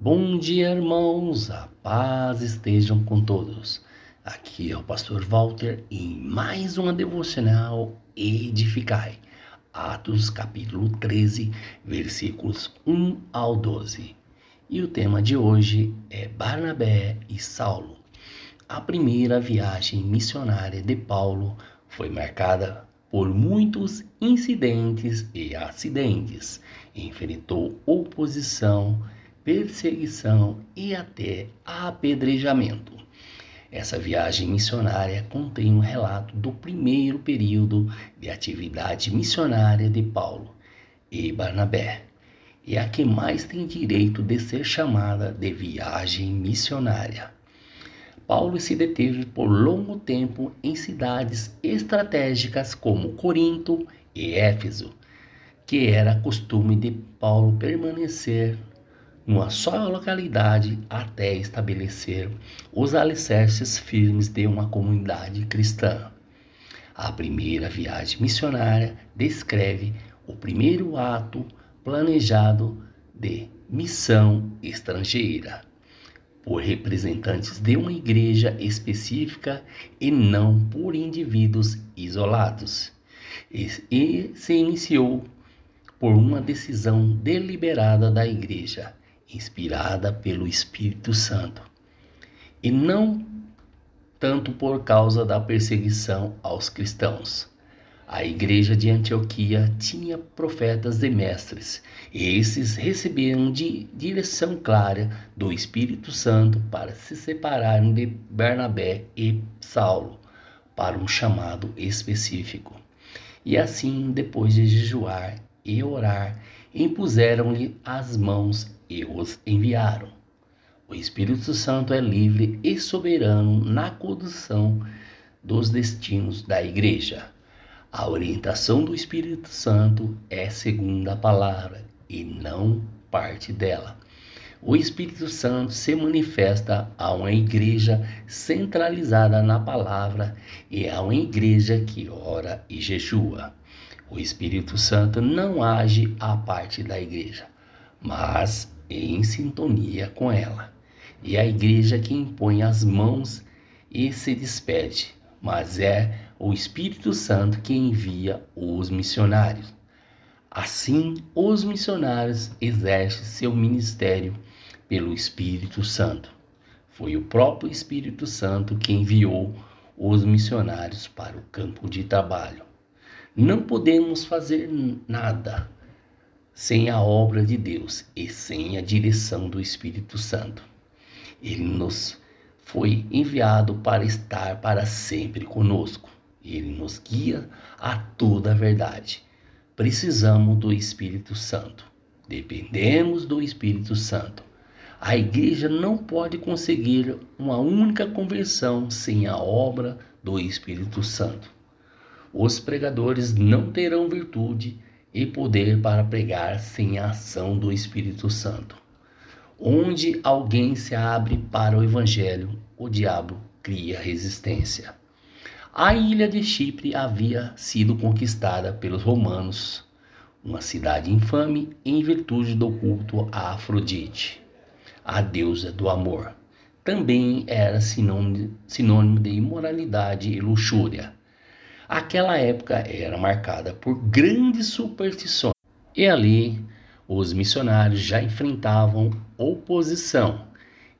Bom dia, irmãos, a paz estejam com todos. Aqui é o pastor Walter em mais uma devocional Edificai. Atos capítulo 13, versículos 1 ao 12. E o tema de hoje é Barnabé e Saulo. A primeira viagem missionária de Paulo foi marcada por muitos incidentes e acidentes. Enfrentou oposição, perseguição e até apedrejamento. Essa viagem missionária contém um relato do primeiro período de atividade missionária de Paulo e Barnabé. E a que mais tem direito de ser chamada de viagem missionária. Paulo se deteve por longo tempo em cidades estratégicas como Corinto e Éfeso, que era costume de Paulo permanecer numa só localidade até estabelecer os alicerces firmes de uma comunidade cristã. A primeira viagem missionária descreve o primeiro ato planejado de missão estrangeira por representantes de uma igreja específica e não por indivíduos isolados. E se iniciou por uma decisão deliberada da igreja inspirada pelo Espírito Santo, e não tanto por causa da perseguição aos cristãos. A igreja de Antioquia tinha profetas e mestres, e esses receberam de direção clara do Espírito Santo para se separarem de Bernabé e Saulo para um chamado específico. E assim, depois de jejuar e orar, impuseram-lhe as mãos e os enviaram. O Espírito Santo é livre e soberano na condução dos destinos da igreja. A orientação do Espírito Santo é segundo a palavra e não parte dela. O Espírito Santo se manifesta a uma igreja centralizada na palavra e a uma igreja que ora e jejua. O Espírito Santo não age à parte da igreja, mas em sintonia com ela. E a igreja que impõe as mãos e se despede, mas é o Espírito Santo que envia os missionários. Assim, os missionários exercem seu ministério pelo Espírito Santo. Foi o próprio Espírito Santo que enviou os missionários para o campo de trabalho. Não podemos fazer nada sem a obra de Deus e sem a direção do Espírito Santo. Ele nos foi enviado para estar para sempre conosco. Ele nos guia a toda a verdade. Precisamos do Espírito Santo. Dependemos do Espírito Santo. A igreja não pode conseguir uma única conversão sem a obra do Espírito Santo. Os pregadores não terão virtude e poder para pregar sem a ação do Espírito Santo. Onde alguém se abre para o Evangelho, o diabo cria resistência. A ilha de Chipre havia sido conquistada pelos romanos, uma cidade infame em virtude do culto a Afrodite, a deusa do amor. Também era sinônimo de imoralidade e luxúria. Aquela época era marcada por grandes superstições e ali os missionários já enfrentavam oposição.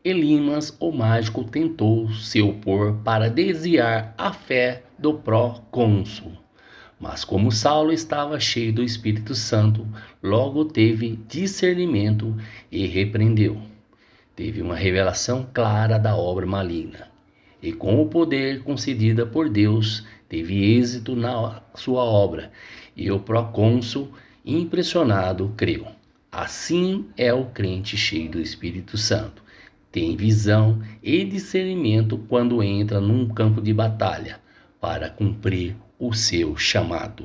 Elimas, o mágico, tentou se opor para desviar a fé do pró-cônsul. Mas como Saulo estava cheio do Espírito Santo, logo teve discernimento e repreendeu. Teve uma revelação clara da obra maligna. E com o poder concedida por Deus, teve êxito na sua obra, e o procônsul, impressionado, creu. Assim é o crente cheio do Espírito Santo. Tem visão e discernimento quando entra num campo de batalha para cumprir o seu chamado.